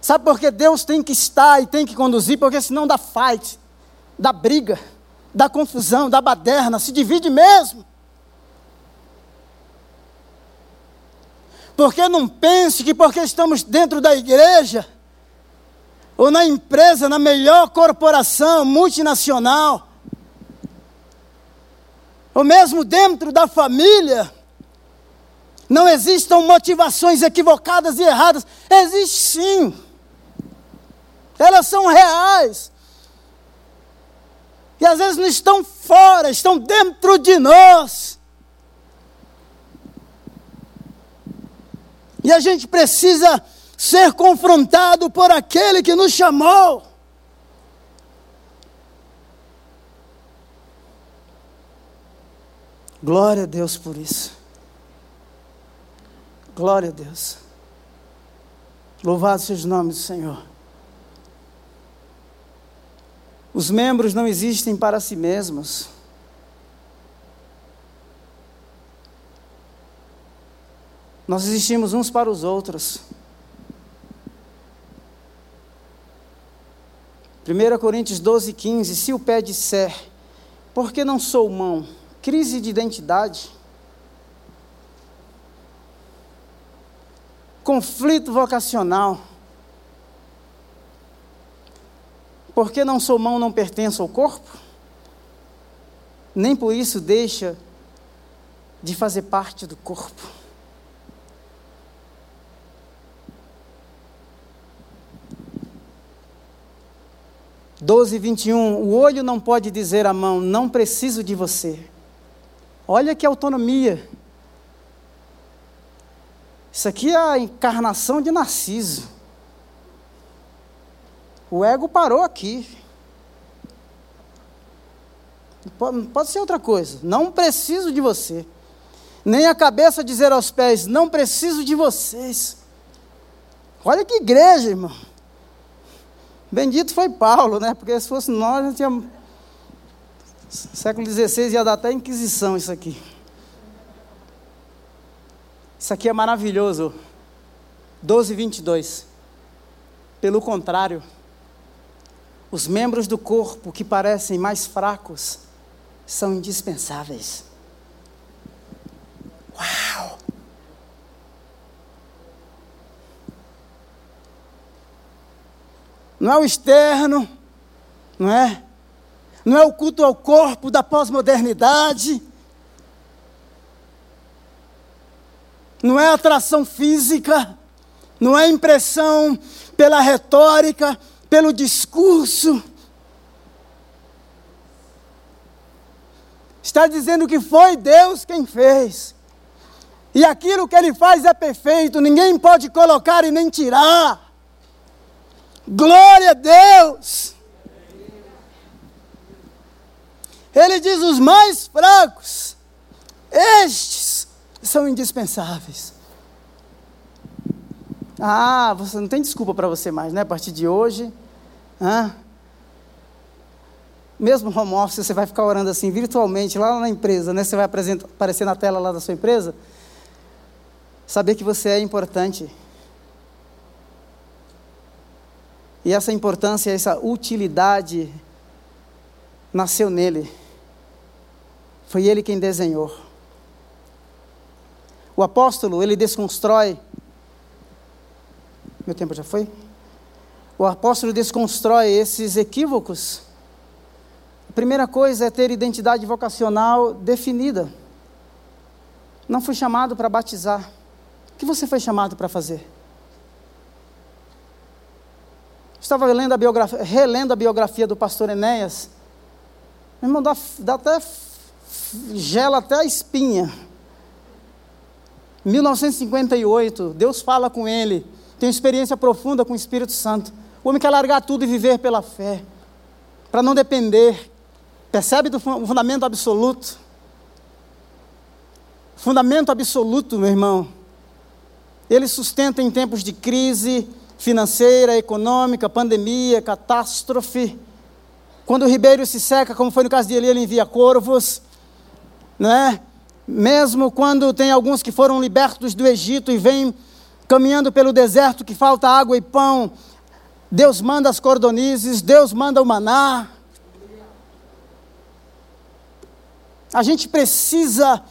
Sabe por que Deus tem que estar e tem que conduzir? Porque senão dá fight, dá briga, dá confusão, dá baderna, se divide mesmo. Porque não pense que porque estamos dentro da igreja, ou na empresa, na melhor corporação multinacional, ou mesmo dentro da família, não existam motivações equivocadas e erradas. Existe sim elas são reais. E às vezes não estão fora, estão dentro de nós. E a gente precisa ser confrontado por aquele que nos chamou. Glória a Deus por isso. Glória a Deus. Louvado seja o nome do Senhor. Os membros não existem para si mesmos. Nós existimos uns para os outros. 1 Coríntios 12, 15: Se o pé disser, por que não sou mão? Crise de identidade. Conflito vocacional. Porque não sou mão, não pertenço ao corpo? Nem por isso deixa de fazer parte do corpo. Doze, vinte e um. O olho não pode dizer à mão, não preciso de você. Olha que autonomia. Isso aqui é a encarnação de Narciso. O ego parou aqui. Pode ser outra coisa. Não preciso de você. Nem a cabeça dizer aos pés: Não preciso de vocês. Olha que igreja, irmão. Bendito foi Paulo, né? Porque se fosse nós, não tinha. Século XVI ia dar até Inquisição isso aqui. Isso aqui é maravilhoso. 12, 22. Pelo contrário, os membros do corpo que parecem mais fracos são indispensáveis. Uau! Não é o externo, não é? Não é o culto ao corpo da pós-modernidade. Não é atração física, não é impressão pela retórica, pelo discurso. Está dizendo que foi Deus quem fez. E aquilo que ele faz é perfeito, ninguém pode colocar e nem tirar. Glória a Deus! Ele diz: os mais fracos, estes são indispensáveis. Ah, você não tem desculpa para você mais, né? A partir de hoje. Ah, mesmo home office, você vai ficar orando assim virtualmente lá na empresa, né? Você vai aparecer na tela lá da sua empresa. Saber que você é importante. E essa importância, essa utilidade nasceu nele. Foi ele quem desenhou. O apóstolo, ele desconstrói. Meu tempo já foi? O apóstolo desconstrói esses equívocos. A primeira coisa é ter identidade vocacional definida. Não fui chamado para batizar. O que você foi chamado para fazer? Estava lendo a biografia, relendo a biografia do pastor Enéas. Meu irmão, dá, dá até. gela até a espinha. 1958, Deus fala com ele, tem uma experiência profunda com o Espírito Santo. O homem quer largar tudo e viver pela fé, para não depender. Percebe do fundamento absoluto? Fundamento absoluto, meu irmão. Ele sustenta em tempos de crise financeira, econômica, pandemia, catástrofe. Quando o ribeiro se seca, como foi no caso de Eli, ele envia corvos, não é? Mesmo quando tem alguns que foram libertos do Egito e vêm caminhando pelo deserto que falta água e pão, Deus manda as cordonizes, Deus manda o maná. A gente precisa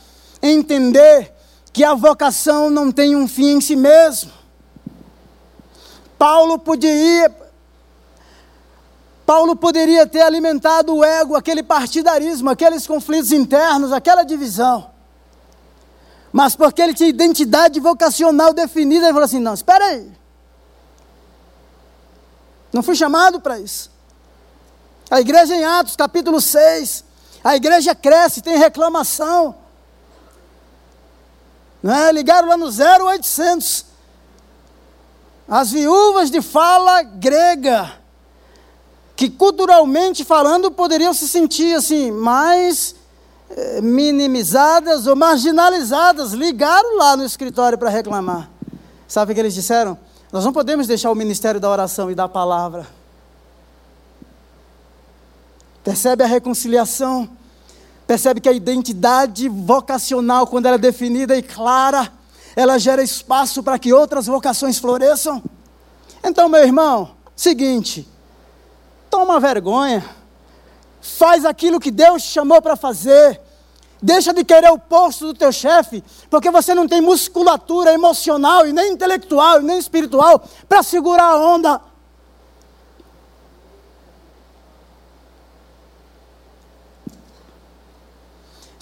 entender que a vocação não tem um fim em si mesmo. Paulo podia Paulo poderia ter alimentado o ego, aquele partidarismo, aqueles conflitos internos, aquela divisão. Mas porque ele tinha identidade vocacional definida, ele falou assim: não, espera aí. Não fui chamado para isso. A igreja em Atos, capítulo 6, a igreja cresce, tem reclamação. Não é? Ligaram lá no 0800. As viúvas de fala grega, que culturalmente falando poderiam se sentir assim, mais eh, minimizadas ou marginalizadas, ligaram lá no escritório para reclamar. Sabe o que eles disseram? Nós não podemos deixar o ministério da oração e da palavra. Percebe a reconciliação? Percebe que a identidade vocacional, quando ela é definida e clara, ela gera espaço para que outras vocações floresçam. Então, meu irmão, seguinte, toma vergonha, faz aquilo que Deus te chamou para fazer, deixa de querer o posto do teu chefe, porque você não tem musculatura emocional e nem intelectual e nem espiritual para segurar a onda.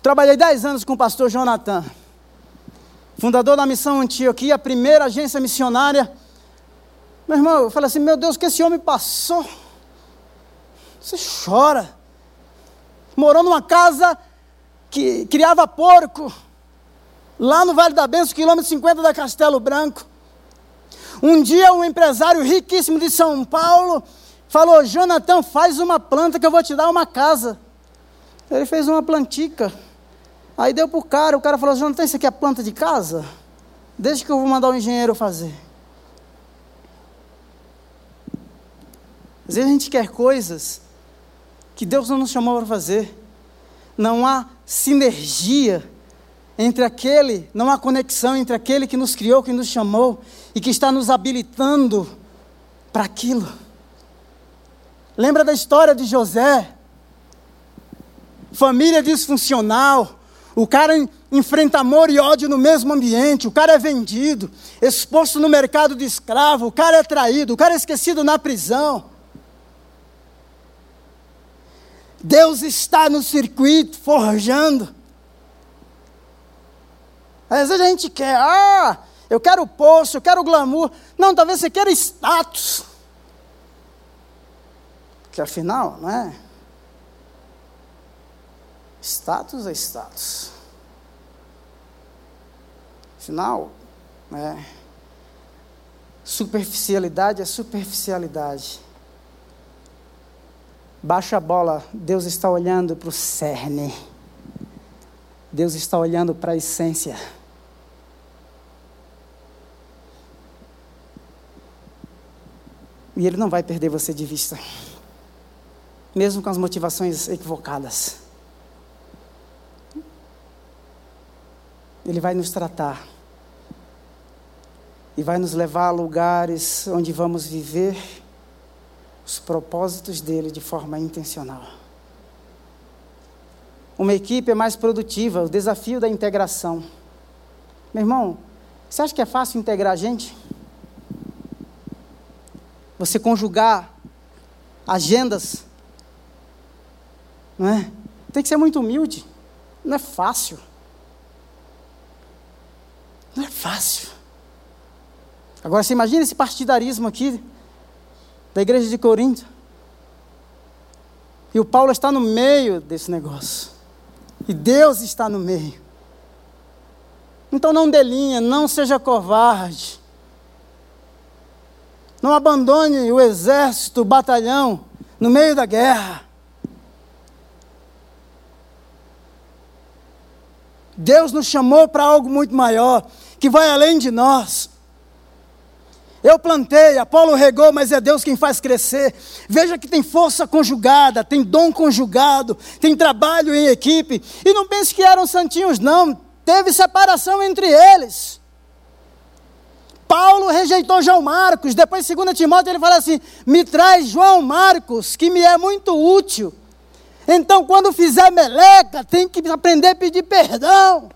Trabalhei 10 anos com o pastor Jonathan fundador da missão Antioquia, a primeira agência missionária. Meu irmão, eu falei assim: meu Deus, que esse homem passou? Você chora. Morou numa casa que criava porco, lá no Vale da Benção, quilômetro 50 da Castelo Branco. Um dia, um empresário riquíssimo de São Paulo falou: Jonathan, faz uma planta que eu vou te dar uma casa. Ele fez uma plantica. Aí deu para o cara, o cara falou assim, não isso aqui a planta de casa? Deixa que eu vou mandar o engenheiro fazer. Às vezes a gente quer coisas que Deus não nos chamou para fazer. Não há sinergia entre aquele, não há conexão entre aquele que nos criou, que nos chamou e que está nos habilitando para aquilo. Lembra da história de José? Família disfuncional, o cara enfrenta amor e ódio no mesmo ambiente, o cara é vendido, exposto no mercado de escravo, o cara é traído, o cara é esquecido na prisão. Deus está no circuito forjando. Às vezes a gente quer, ah, eu quero posto, eu quero glamour. Não, talvez você queira status. Que afinal, não é? Status é status. Afinal, é, superficialidade é superficialidade. Baixa a bola, Deus está olhando para o cerne. Deus está olhando para a essência. E Ele não vai perder você de vista. mesmo com as motivações equivocadas. Ele vai nos tratar e vai nos levar a lugares onde vamos viver os propósitos dele de forma intencional. Uma equipe é mais produtiva, o desafio da integração. Meu irmão, você acha que é fácil integrar gente? Você conjugar agendas, não é? Tem que ser muito humilde. Não é fácil. Não é fácil. Agora você imagina esse partidarismo aqui da igreja de Corinto. E o Paulo está no meio desse negócio. E Deus está no meio. Então não delinha, não seja covarde. Não abandone o exército, o batalhão, no meio da guerra. Deus nos chamou para algo muito maior, que vai além de nós. Eu plantei, Apolo regou, mas é Deus quem faz crescer. Veja que tem força conjugada, tem dom conjugado, tem trabalho em equipe. E não pense que eram santinhos, não. Teve separação entre eles. Paulo rejeitou João Marcos. Depois, 2 Timóteo, ele fala assim: Me traz João Marcos, que me é muito útil. Então, quando fizer meleca, tem que aprender a pedir perdão.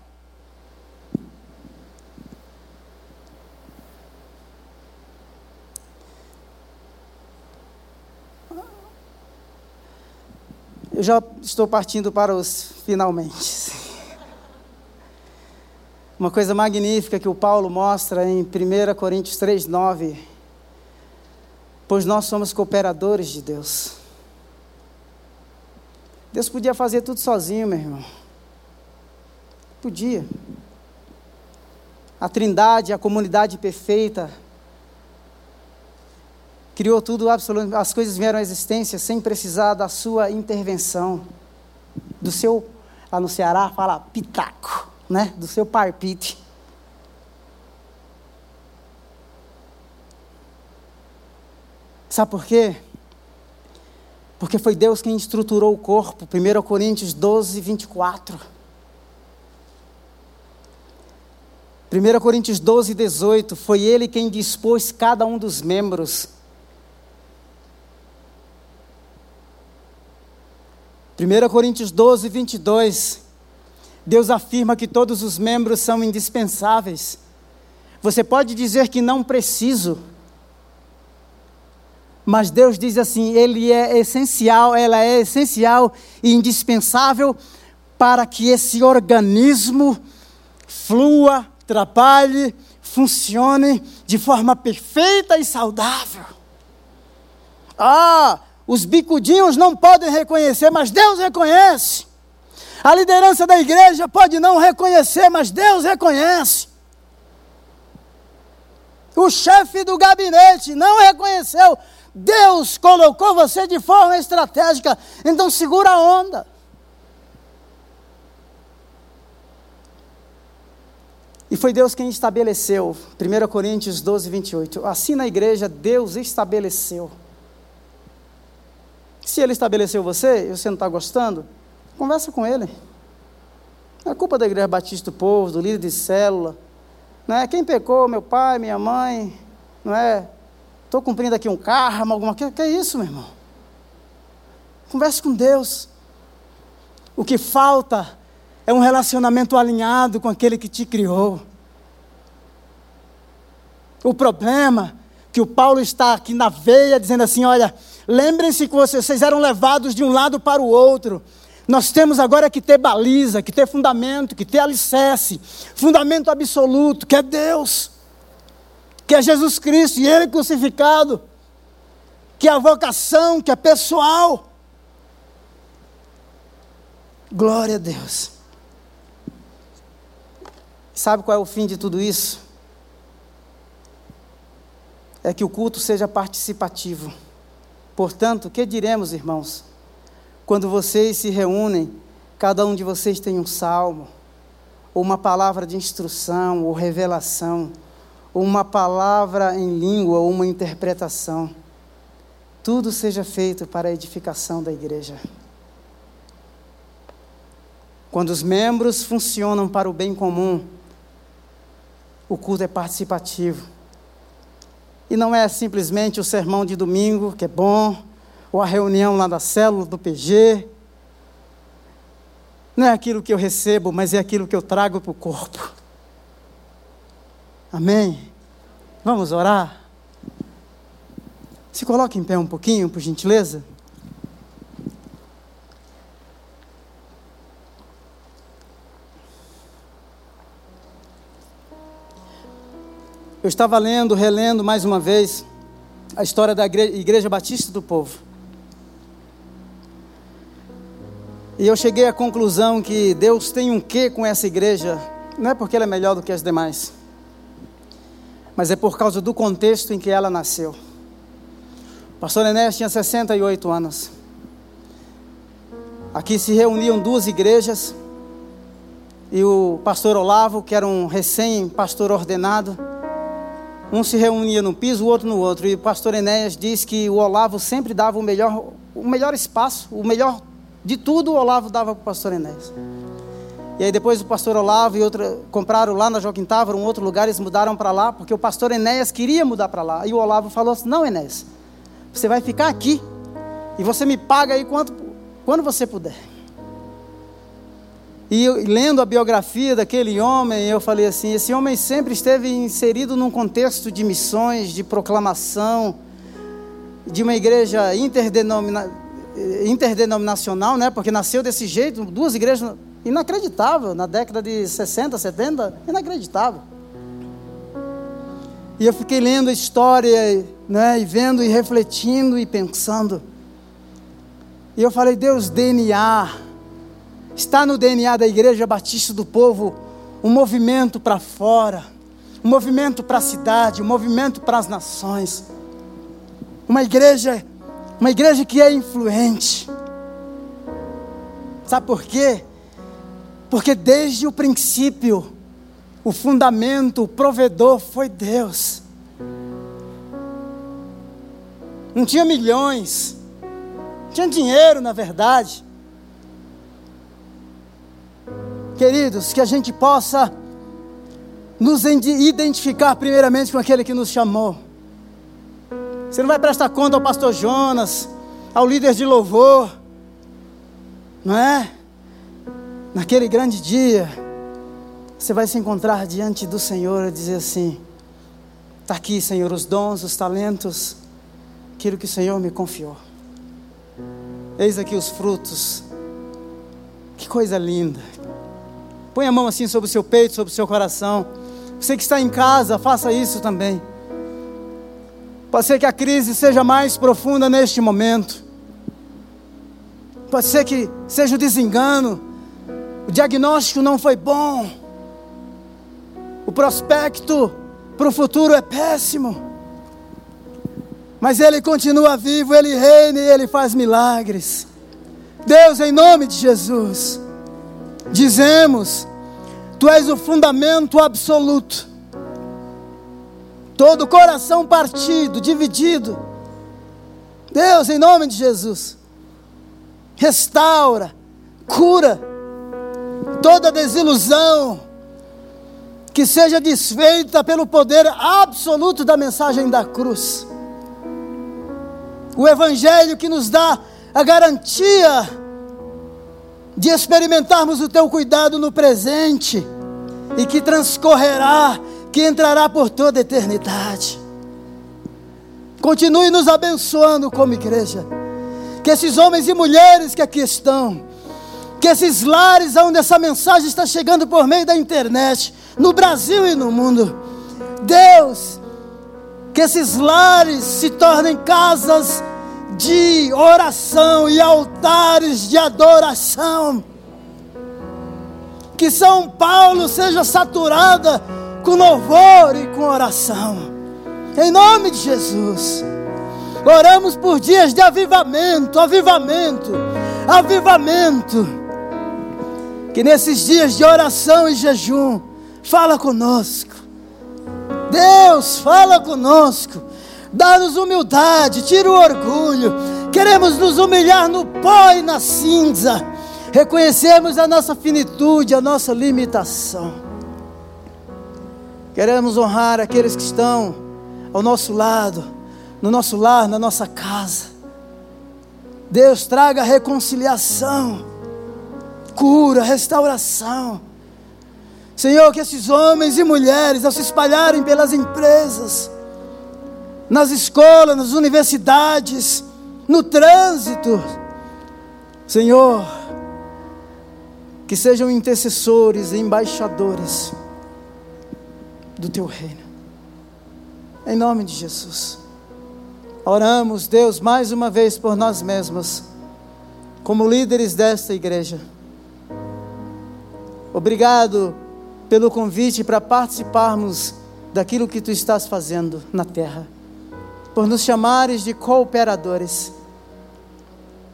Eu já estou partindo para os finalmente. Uma coisa magnífica que o Paulo mostra em 1 Coríntios 3, 9. Pois nós somos cooperadores de Deus. Deus podia fazer tudo sozinho, meu irmão. Podia. A Trindade, a comunidade perfeita, criou tudo, as coisas vieram à existência sem precisar da sua intervenção, do seu, lá no Ceará fala pitaco, né? Do seu parpite. Sabe por quê? Porque foi Deus quem estruturou o corpo. 1 Coríntios 12, 24. 1 Coríntios 12, 18. Foi Ele quem dispôs cada um dos membros 1 Coríntios 12, 22, Deus afirma que todos os membros são indispensáveis. Você pode dizer que não preciso, mas Deus diz assim: Ele é essencial, ela é essencial e indispensável para que esse organismo flua, trabalhe, funcione de forma perfeita e saudável. Ah, os bicudinhos não podem reconhecer, mas Deus reconhece. A liderança da igreja pode não reconhecer, mas Deus reconhece. O chefe do gabinete não reconheceu. Deus colocou você de forma estratégica. Então segura a onda. E foi Deus quem estabeleceu. 1 Coríntios 12, 28. Assim na igreja, Deus estabeleceu. Se ele estabeleceu você e você não está gostando, conversa com ele. É culpa da Igreja Batista do Povo, do líder de célula. Não é quem pecou, meu pai, minha mãe, não é? Estou cumprindo aqui um karma, alguma coisa. Que é isso, meu irmão? Converse com Deus. O que falta é um relacionamento alinhado com aquele que te criou. O problema que o Paulo está aqui na veia dizendo assim: olha, lembrem-se que vocês eram levados de um lado para o outro. Nós temos agora que ter baliza, que ter fundamento, que ter alicerce, fundamento absoluto, que é Deus, que é Jesus Cristo e Ele crucificado, que é a vocação, que é pessoal. Glória a Deus. Sabe qual é o fim de tudo isso? é que o culto seja participativo. Portanto, o que diremos, irmãos? Quando vocês se reúnem, cada um de vocês tem um salmo, ou uma palavra de instrução, ou revelação, uma palavra em língua, uma interpretação. tudo seja feito para a edificação da igreja. Quando os membros funcionam para o bem comum, o culto é participativo. E não é simplesmente o sermão de domingo, que é bom, ou a reunião lá da célula do PG. Não é aquilo que eu recebo, mas é aquilo que eu trago para o corpo. Amém? Vamos orar? Se coloque em pé um pouquinho, por gentileza. Eu estava lendo, relendo mais uma vez a história da Igreja Batista do Povo. E eu cheguei à conclusão que Deus tem um quê com essa igreja, não é porque ela é melhor do que as demais, mas é por causa do contexto em que ela nasceu. O pastor Enéas tinha 68 anos. Aqui se reuniam duas igrejas, e o pastor Olavo, que era um recém-pastor ordenado, um se reunia num piso, o outro no outro. E o pastor Enéas diz que o Olavo sempre dava o melhor, o melhor espaço, o melhor de tudo, o Olavo dava para o pastor Enéas. E aí depois o pastor Olavo e outra compraram lá na Joaquim Távora, um outro lugar, eles mudaram para lá, porque o pastor Enéas queria mudar para lá. E o Olavo falou assim: "Não, Enéas, você vai ficar aqui e você me paga aí quanto, quando você puder". E eu, lendo a biografia daquele homem, eu falei assim: esse homem sempre esteve inserido num contexto de missões, de proclamação, de uma igreja interdenomina, interdenominacional, né? Porque nasceu desse jeito, duas igrejas inacreditável na década de 60, 70, inacreditável. E eu fiquei lendo a história, né, e vendo e refletindo e pensando. E eu falei, Deus, DNA Está no DNA da Igreja Batista do Povo um movimento para fora, um movimento para a cidade, um movimento para as nações. Uma igreja, uma igreja que é influente. Sabe por quê? Porque desde o princípio, o fundamento, o provedor foi Deus. Não tinha milhões, tinha dinheiro, na verdade. Queridos, que a gente possa nos identificar primeiramente com aquele que nos chamou. Você não vai prestar conta ao pastor Jonas, ao líder de louvor, não é? Naquele grande dia, você vai se encontrar diante do Senhor e dizer assim: está aqui, Senhor, os dons, os talentos, aquilo que o Senhor me confiou. Eis aqui os frutos. Que coisa linda, Põe a mão assim sobre o seu peito, sobre o seu coração. Você que está em casa, faça isso também. Pode ser que a crise seja mais profunda neste momento. Pode ser que seja o desengano. O diagnóstico não foi bom. O prospecto para o futuro é péssimo. Mas Ele continua vivo, Ele reina e Ele faz milagres. Deus, em nome de Jesus, dizemos Tu és o fundamento absoluto. Todo coração partido, dividido. Deus, em nome de Jesus, restaura, cura toda desilusão, que seja desfeita pelo poder absoluto da mensagem da cruz. O Evangelho que nos dá a garantia de experimentarmos o teu cuidado no presente e que transcorrerá, que entrará por toda a eternidade. Continue nos abençoando como igreja. Que esses homens e mulheres que aqui estão, que esses lares onde essa mensagem está chegando por meio da internet, no Brasil e no mundo, Deus, que esses lares se tornem casas de oração e altares de adoração. Que São Paulo seja saturada com louvor e com oração. Em nome de Jesus. Oramos por dias de avivamento, avivamento, avivamento. Que nesses dias de oração e jejum, fala conosco. Deus, fala conosco Dá-nos humildade, tira o orgulho. Queremos nos humilhar no pó e na cinza. Reconhecemos a nossa finitude, a nossa limitação. Queremos honrar aqueles que estão ao nosso lado, no nosso lar, na nossa casa. Deus traga reconciliação, cura, restauração. Senhor, que esses homens e mulheres, ao se espalharem pelas empresas, nas escolas, nas universidades, no trânsito, Senhor, que sejam intercessores e embaixadores do Teu reino, em nome de Jesus. Oramos, Deus, mais uma vez por nós mesmos, como líderes desta igreja. Obrigado pelo convite para participarmos daquilo que tu estás fazendo na terra, por nos chamares de cooperadores.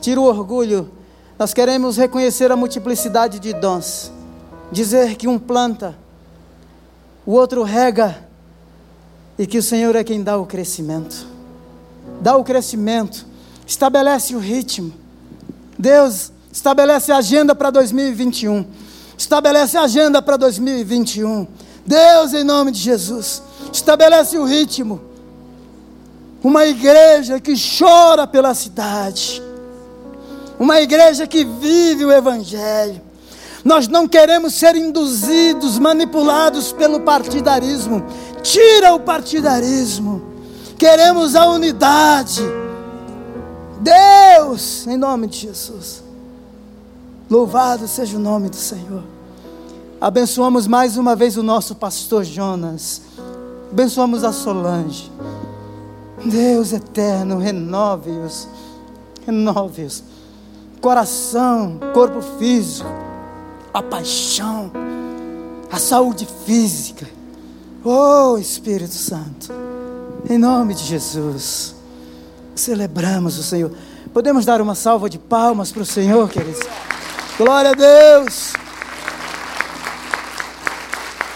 Tira o orgulho, nós queremos reconhecer a multiplicidade de dons, dizer que um planta, o outro rega, e que o Senhor é quem dá o crescimento. Dá o crescimento, estabelece o ritmo. Deus estabelece a agenda para 2021 Estabelece a agenda para 2021. Deus, em nome de Jesus, estabelece o ritmo. Uma igreja que chora pela cidade. Uma igreja que vive o Evangelho. Nós não queremos ser induzidos, manipulados pelo partidarismo. Tira o partidarismo. Queremos a unidade. Deus, em nome de Jesus. Louvado seja o nome do Senhor. Abençoamos mais uma vez o nosso pastor Jonas. Abençoamos a Solange. Deus eterno, renove-os. Renove-os. Coração, corpo físico, a paixão, a saúde física. Oh Espírito Santo, em nome de Jesus, celebramos o Senhor. Podemos dar uma salva de palmas para o Senhor, queridos? Glória a Deus.